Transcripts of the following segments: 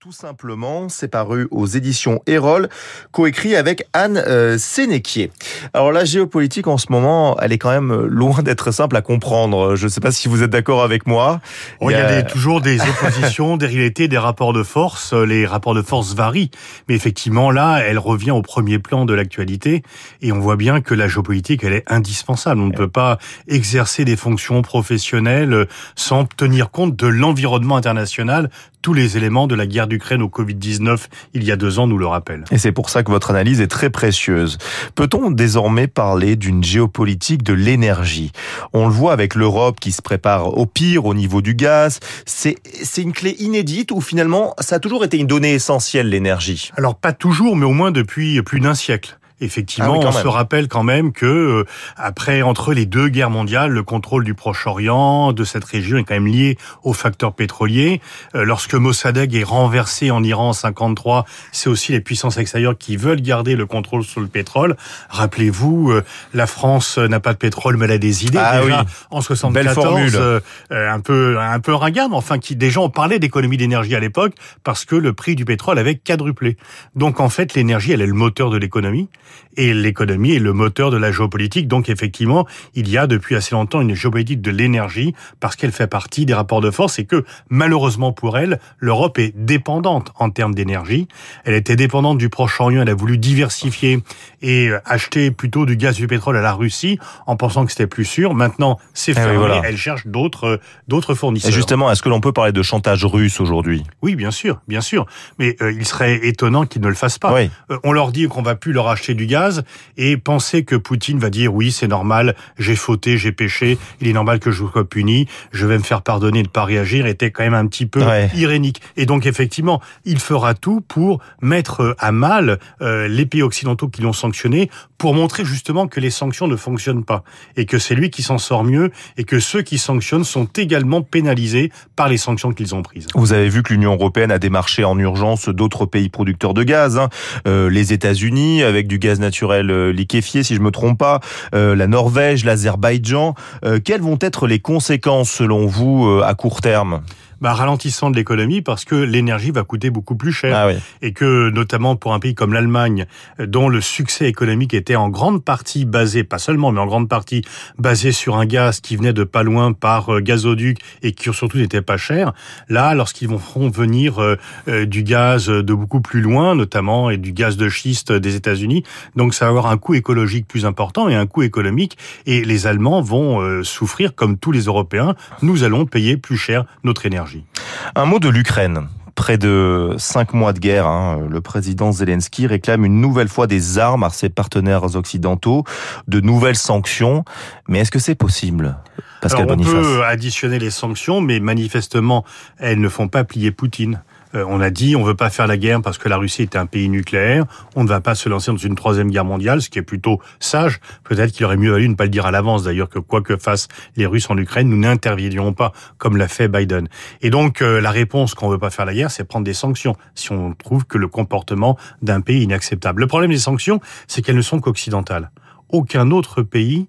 Tout simplement, c'est paru aux éditions Erol, coécrit avec Anne euh, Sénéquier. Alors la géopolitique en ce moment, elle est quand même loin d'être simple à comprendre. Je ne sais pas si vous êtes d'accord avec moi. il y a, toujours des oppositions, des réalités, des rapports de force. Les rapports de force varient, mais effectivement là, elle revient au premier plan de l'actualité et on voit bien que la géopolitique, elle est indispensable. On ne peut pas exercer des fonctions professionnelles sans tenir compte de l'environnement international. Tous les éléments de la guerre d'Ukraine au Covid-19 il y a deux ans nous le rappellent. Et c'est pour ça que votre analyse est très précieuse. Peut-on désormais parler d'une géopolitique de l'énergie? On le voit avec l'Europe qui se prépare au pire au niveau du gaz. C'est une clé inédite ou finalement ça a toujours été une donnée essentielle l'énergie? Alors pas toujours, mais au moins depuis plus d'un siècle. Effectivement, ah on se rappelle quand même que euh, après entre les deux guerres mondiales, le contrôle du Proche-Orient, de cette région est quand même lié aux facteurs pétroliers. Euh, lorsque Mossadegh est renversé en Iran en 53, c'est aussi les puissances extérieures qui veulent garder le contrôle sur le pétrole. Rappelez-vous, euh, la France n'a pas de pétrole, mais elle a des idées. Ah déjà, oui. en 74, un peu un peu ringarde, enfin qui gens ont parlé d'économie d'énergie à l'époque parce que le prix du pétrole avait quadruplé. Donc en fait, l'énergie, elle est le moteur de l'économie et l'économie est le moteur de la géopolitique. Donc effectivement, il y a depuis assez longtemps une géopolitique de l'énergie parce qu'elle fait partie des rapports de force et que malheureusement pour elle, l'Europe est dépendante en termes d'énergie. Elle était dépendante du Proche-Orient, elle a voulu diversifier et acheter plutôt du gaz et du pétrole à la Russie en pensant que c'était plus sûr. Maintenant, c'est eh fermé, elle cherche d'autres d'autres fournisseurs. Et justement, est-ce que l'on peut parler de chantage russe aujourd'hui? Oui, bien sûr, bien sûr. Mais euh, il serait étonnant qu'ils ne le fassent pas. Euh, on leur dit qu'on va plus leur acheter du gaz et penser que Poutine va dire oui, c'est normal, j'ai fauté, j'ai péché, il est normal que je sois puni, je vais me faire pardonner de pas réagir, était quand même un petit peu irénique. Et donc effectivement, il fera tout pour mettre à mal euh, les pays occidentaux qui l'ont sanctionné, pour montrer justement que les sanctions ne fonctionnent pas et que c'est lui qui s'en sort mieux et que ceux qui sanctionnent sont également pénalisés par les sanctions qu'ils ont prises. Vous avez vu que l'Union européenne a démarché en urgence d'autres pays producteurs de gaz, hein. euh, les États-Unis avec du gaz naturel euh, liquéfié, si je me trompe pas, euh, la Norvège, l'Azerbaïdjan. Euh, quelles vont être les conséquences selon vous à court terme? Bah, ralentissant de l'économie parce que l'énergie va coûter beaucoup plus cher. Ah et que notamment pour un pays comme l'Allemagne dont le succès économique était en grande partie basé pas seulement mais en grande partie basé sur un gaz qui venait de pas loin par euh, gazoduc et qui surtout n'était pas cher là lorsqu'ils vont venir euh, euh, du gaz de beaucoup plus loin notamment et du gaz de schiste des États-Unis donc ça va avoir un coût écologique plus important et un coût économique et les Allemands vont souffrir comme tous les Européens. Nous allons payer plus cher notre énergie un mot de l'Ukraine. Près de cinq mois de guerre, hein, le président Zelensky réclame une nouvelle fois des armes à ses partenaires occidentaux, de nouvelles sanctions. Mais est-ce que c'est possible Pascal On peut additionner les sanctions, mais manifestement, elles ne font pas plier Poutine. Euh, on a dit on veut pas faire la guerre parce que la Russie est un pays nucléaire. On ne va pas se lancer dans une troisième guerre mondiale, ce qui est plutôt sage. Peut-être qu'il aurait mieux valu ne pas le dire à l'avance d'ailleurs que quoi que fassent les Russes en Ukraine, nous n'interviendrons pas comme l'a fait Biden. Et donc euh, la réponse qu'on veut pas faire la guerre, c'est prendre des sanctions si on trouve que le comportement d'un pays est inacceptable. Le problème des sanctions, c'est qu'elles ne sont qu'occidentales. Aucun autre pays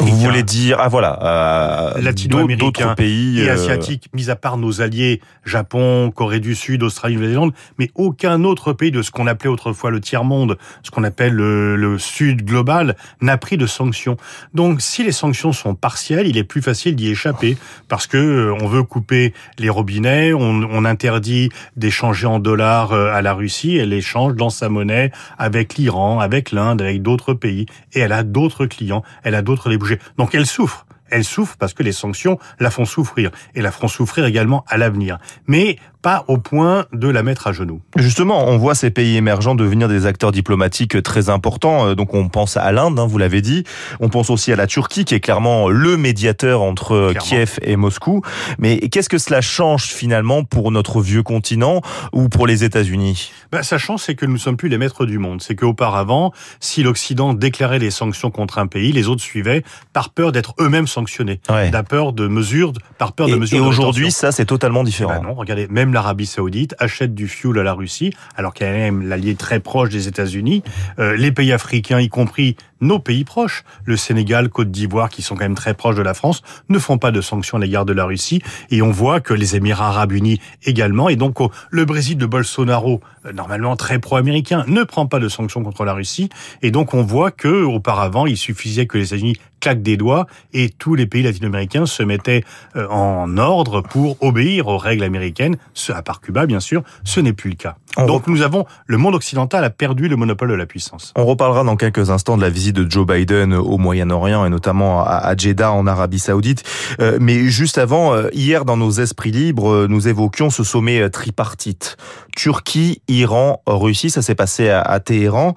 vous voulez dire, ah voilà, euh, d'autres pays et euh, asiatiques, mis à part nos alliés Japon, Corée du Sud, Australie, Nouvelle-Zélande, mais aucun autre pays de ce qu'on appelait autrefois le tiers monde, ce qu'on appelle le, Sud global, n'a pris de sanctions. Donc, si les sanctions sont partielles, il est plus facile d'y échapper parce que euh, on veut couper les robinets, on, on interdit d'échanger en dollars euh, à la Russie, elle échange dans sa monnaie avec l'Iran, avec l'Inde, avec d'autres pays, et elle a d'autres clients, elle a d'autres Donc elle souffre. Elle souffre parce que les sanctions la font souffrir et la feront souffrir également à l'avenir. Mais pas au point de la mettre à genoux. Justement, on voit ces pays émergents devenir des acteurs diplomatiques très importants. Euh, donc on pense à l'Inde, hein, vous l'avez dit. On pense aussi à la Turquie, qui est clairement le médiateur entre Kiev et Moscou. Mais qu'est-ce que cela change finalement pour notre vieux continent ou pour les États-Unis? Ben, Ça change, c'est que nous ne sommes plus les maîtres du monde. C'est qu'auparavant, si l'Occident déclarait les sanctions contre un pays, les autres suivaient par peur d'être eux-mêmes sanctionnés, ouais. peur de mesures, par peur de mesures. Et aujourd'hui, ça c'est totalement différent. Ben non, regardez, même l'Arabie Saoudite, achète du fuel à la Russie, alors qu'elle est même l'allié très proche des États-Unis. Euh, les pays africains, y compris nos pays proches, le Sénégal, Côte d'Ivoire, qui sont quand même très proches de la France, ne font pas de sanctions à l'égard de la Russie. Et on voit que les Émirats arabes unis également, et donc le Brésil de Bolsonaro, euh, normalement très pro-américain, ne prend pas de sanctions contre la Russie. Et donc on voit que auparavant, il suffisait que les États-Unis claquent des doigts et tous les pays latino-américains se mettaient euh, en ordre pour obéir aux règles américaines, à part Cuba bien sûr, ce n'est plus le cas. Donc nous avons, le monde occidental a perdu le monopole de la puissance. On reparlera dans quelques instants de la visite de Joe Biden au Moyen-Orient et notamment à Jeddah en Arabie Saoudite. Euh, mais juste avant, euh, hier dans nos esprits libres, nous évoquions ce sommet tripartite. Turquie, Iran, Russie, ça s'est passé à Téhéran.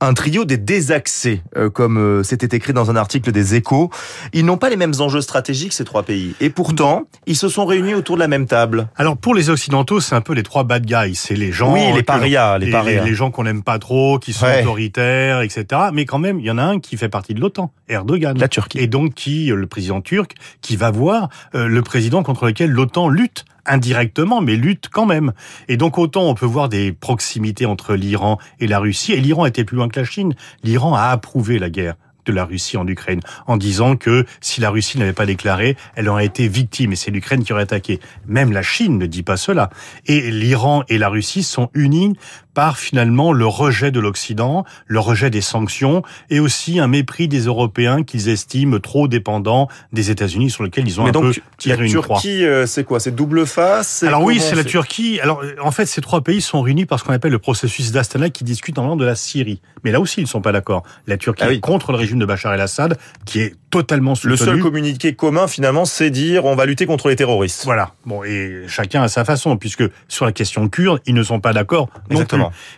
Un trio des désaxés, comme c'était écrit dans un article des Échos. Ils n'ont pas les mêmes enjeux stratégiques, ces trois pays. Et pourtant, ils se sont réunis autour de la même table. Alors pour les Occidentaux, c'est un peu les trois bad guys. C'est les gens... Oui, les parias. Les, parias. les, gens qu'on n'aime pas trop, qui sont autoritaires, etc. Mais quand même, il y en a un qui fait partie de l'OTAN, Erdogan. La Turquie. Et donc qui, le président turc, qui va voir euh, le président contre lequel l'OTAN lutte indirectement, mais lutte quand même. Et donc autant on peut voir des proximités entre l'Iran et la Russie, et l'Iran était plus loin que la Chine. L'Iran a approuvé la guerre de la Russie en Ukraine, en disant que si la Russie n'avait pas déclaré, elle aurait été victime et c'est l'Ukraine qui aurait attaqué. Même la Chine ne dit pas cela. Et l'Iran et la Russie sont unis par finalement le rejet de l'Occident, le rejet des sanctions et aussi un mépris des Européens qu'ils estiment trop dépendants des États-Unis sur lesquels ils ont un peu tiré une croix. La Turquie, euh, c'est quoi? C'est double face? Alors oui, c'est la Turquie. Alors en fait, ces trois pays sont réunis par ce qu'on appelle le processus d'Astana qui discute en de la Syrie. Mais là aussi, ils ne sont pas d'accord. La Turquie ah est contre le régime de Bachar el-Assad, qui est totalement soutenu. Le seul communiqué commun, finalement, c'est dire on va lutter contre les terroristes. Voilà. Bon, et chacun à sa façon, puisque sur la question kurde, ils ne sont pas d'accord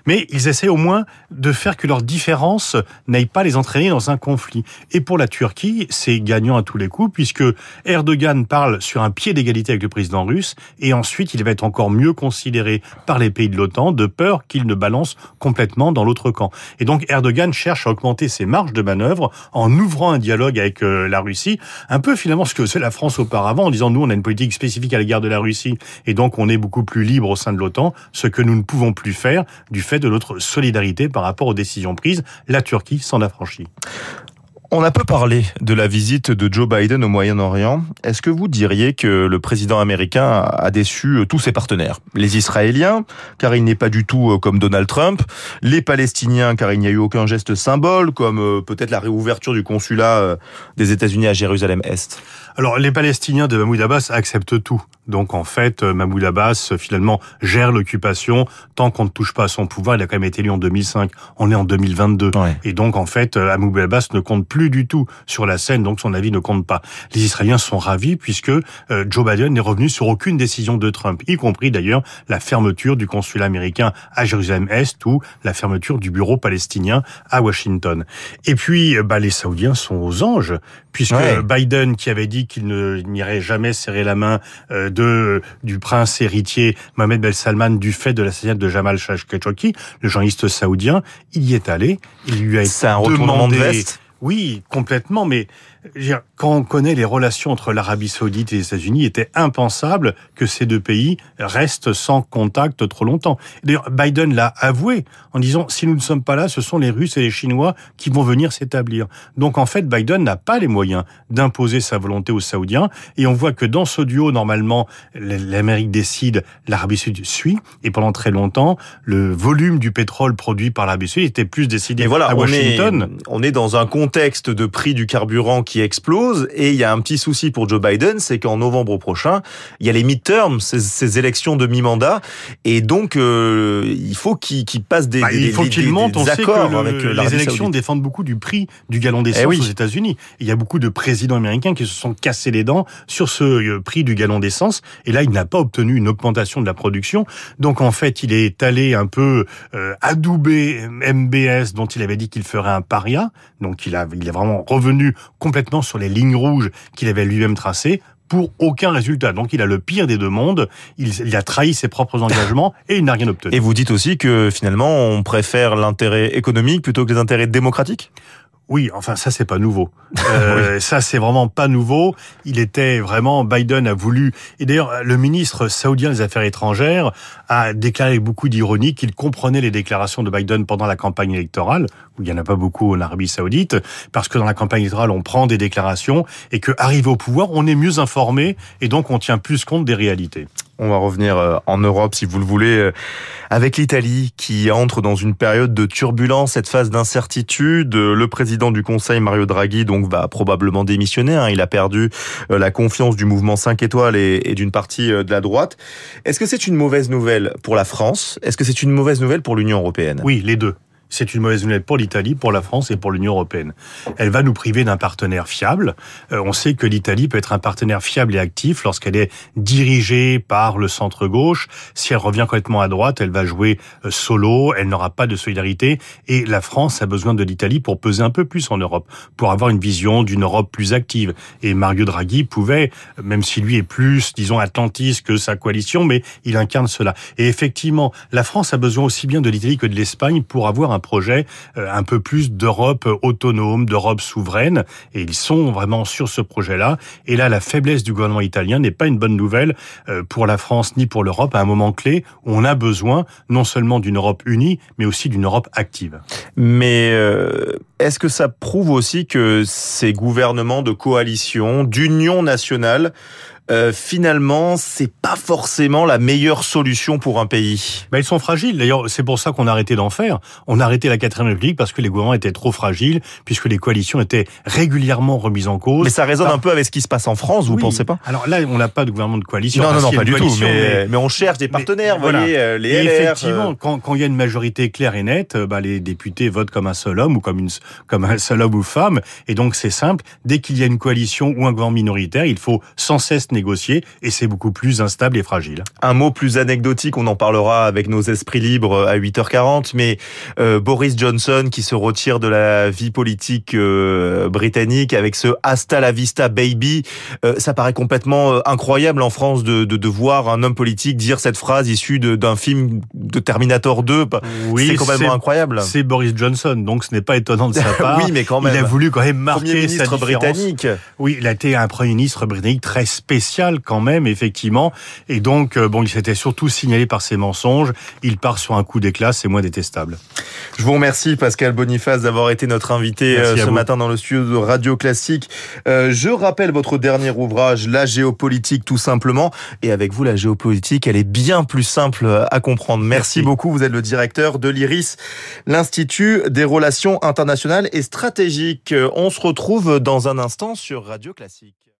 Mais ils essaient au moins de faire que leurs différences n'aillent pas les entraîner dans un conflit. Et pour la Turquie, c'est gagnant à tous les coups, puisque Erdogan parle sur un pied d'égalité avec le président russe, et ensuite il va être encore mieux considéré par les pays de l'OTAN, de peur qu'il ne balance complètement dans l'autre camp. Et donc Erdogan cherche à augmenter ses marges de manœuvre en ouvrant un dialogue avec euh, la Russie, un peu finalement ce que c'est la France auparavant, en disant nous on a une politique spécifique à l'égard de la Russie, et donc on est beaucoup plus libre au sein de l'OTAN, ce que nous ne pouvons plus faire du fait de notre solidarité par rapport aux décisions prises. La Turquie s'en affranchit. On a peu parlé de la visite de Joe Biden au Moyen-Orient. Est-ce que vous diriez que le président américain a déçu tous ses partenaires? Les Israéliens, car il n'est pas du tout euh, comme Donald Trump. Les Palestiniens, car il n'y a eu aucun geste symbole, comme euh, peut-être la réouverture du consulat euh, des États-Unis à Jérusalem-Est. Alors, les Palestiniens de Mahmoud Abbas acceptent tout. Donc, en fait, Mahmoud Abbas, finalement, gère l'occupation tant qu'on ne touche pas à son pouvoir. Il a quand même été élu en 2005. On est en 2022. Et donc, en fait, Mahmoud Abbas ne compte plus du tout sur la scène, donc son avis ne compte pas. Les Israéliens sont ravis puisque euh, Joe Biden n'est revenu sur aucune décision de Trump, y compris d'ailleurs la fermeture du consulat américain à Jérusalem-Est ou la fermeture du bureau palestinien à Washington. Et puis, euh, bah, les Saoudiens sont aux anges, puisque Biden, qui avait dit qu'il n'irait jamais serrer la main euh, de du prince héritier Mohamed Ben Salman du fait de l'assassinat de Jamal Khashoggi, le journaliste saoudien, il y est allé, il lui a demandé... Oui, complètement, mais quand on connaît les relations entre l'Arabie saoudite et les États-Unis, il était impensable que ces deux pays restent sans contact trop longtemps. D'ailleurs, Biden l'a avoué en disant, si nous ne sommes pas là, ce sont les Russes et les Chinois qui vont venir s'établir. Donc en fait, Biden n'a pas les moyens d'imposer sa volonté aux Saoudiens, et on voit que dans ce duo, normalement, l'Amérique décide, l'Arabie saoudite suit, et pendant très longtemps, le volume du pétrole produit par l'Arabie saoudite était plus décidé voilà, à Washington. On est, on est dans un contexte de prix du carburant qui explose. Et il y a un petit souci pour Joe Biden, c'est qu'en novembre prochain, il y a les midterms, ces, ces élections de mi-mandat, et donc euh, il faut qu'il passe des, bah, il faut qu'il monte. On sait que avec les élections défendent beaucoup du prix du gallon d'essence eh aux États-Unis. Il y a beaucoup de présidents américains qui se sont cassés les dents sur ce euh, prix du gallon d'essence, et là il n'a pas obtenu une augmentation de la production. Donc en fait, il est allé un peu euh, adouber MBS, dont il avait dit qu'il ferait un paria. Donc il a, il est vraiment revenu complètement sur les lignes rouges qu'il avait lui-même tracées pour aucun résultat. Donc il a le pire des deux mondes, il, a trahi ses propres engagements et il n'a rien obtenu. Et vous dites aussi que finalement on préfère l'intérêt économique plutôt que les intérêts démocratiques? Oui, enfin ça c'est pas nouveau. Euh, Ça c'est vraiment pas nouveau. Il était vraiment Biden a voulu et d'ailleurs le ministre saoudien des Affaires étrangères a déclaré avec beaucoup d'ironie qu'il comprenait les déclarations de Biden pendant la campagne électorale où il y en a pas beaucoup en Arabie Saoudite parce que dans la campagne électorale on prend des déclarations et que arrivé au pouvoir on est mieux informé et donc on tient plus compte des réalités. On va revenir euh, en Europe, si vous le voulez, euh, avec l'Italie qui entre dans une période de turbulence, cette phase d'incertitude. Le président du Conseil, Mario Draghi, donc va probablement démissionner. Hein. Il a perdu euh, la confiance du mouvement 5 étoiles et d'une partie de la droite. Est-ce que c'est une mauvaise nouvelle pour la France? Est-ce que c'est une mauvaise nouvelle pour l'Union européenne? Oui, les deux c'est une mauvaise nouvelle pour l'Italie, pour la France et pour l'Union européenne. Elle va nous priver d'un partenaire fiable. Euh, on sait que l'Italie peut être un partenaire fiable et actif lorsqu'elle est dirigée par le centre gauche. Si elle revient complètement à droite, elle va jouer euh, solo, elle n'aura pas de solidarité. Et la France a besoin de l'Italie pour peser un peu plus en Europe, pour avoir une vision d'une Europe plus active. Et Mario Draghi pouvait, même si lui est plus, disons, atlantiste que sa coalition, mais il incarne cela. Et effectivement, la France a besoin aussi bien de l'Italie que de l'Espagne pour avoir un projet euh, un peu plus d'Europe autonome, d'Europe souveraine, et ils sont vraiment sur ce projet-là. Et là, la faiblesse du gouvernement italien n'est pas une bonne nouvelle euh, pour la France ni pour l'Europe à un moment clé où on a besoin non seulement d'une Europe unie, mais aussi d'une Europe active. Mais euh, est-ce que ça prouve aussi que ces gouvernements de coalition, d'union nationale, euh, finalement, c'est pas forcément la meilleure solution pour un pays. Ben, ils sont fragiles. D'ailleurs, c'est pour ça qu'on a arrêté d'en faire. On a arrêté la quatrième république parce que les gouvernements étaient trop fragiles, puisque les coalitions étaient régulièrement remises en cause. Mais ça résonne un peu avec ce qui se passe en France, vous pensez pas? Alors là, on n'a pas de gouvernement de coalition. Non, non, non, pas du tout. Mais, mais, on cherche des partenaires, vous voyez, euh, les LR, Effectivement, euh. quand, quand il y a une majorité claire et nette, bah, les députés votent comme un seul homme ou comme, une, comme un seul homme ou femme. Et donc, c'est simple. Dès qu'il y a une coalition ou un gouvernement minoritaire, il faut sans cesse négocier et c'est beaucoup plus instable et fragile. Un mot plus anecdotique, on en parlera avec nos esprits libres à 8h40, mais euh, Boris Johnson qui se retire de la vie politique euh, britannique avec ce Hasta la vista baby, euh, ça paraît complètement incroyable en France de, de, de, voir un homme politique dire cette phrase issue d'un film de Terminator 2. Oui, c'est complètement incroyable. C'est Boris Johnson, donc ce n'est pas étonnant de sa part. oui, mais quand même. Il a voulu quand même marquer sa britannique. Oui, il a été un premier ministre britannique très spécial quand même, effectivement. Et donc, euh, bon, il s'était surtout signalé par ses mensonges. Il part sur un coup d'éclat, c'est moins détestable. Je vous remercie, Pascal Boniface, d'avoir été notre invité euh, ce matin dans le studio de Radio Classique. Euh, je rappelle votre dernier ouvrage, La géopolitique, tout simplement. Et avec vous, la géopolitique, elle est bien plus simple à comprendre. Merci, beaucoup. Vous êtes le directeur de l'IRIS, l'Institut des relations internationales et stratégiques. On se retrouve dans un instant sur Radio Classique.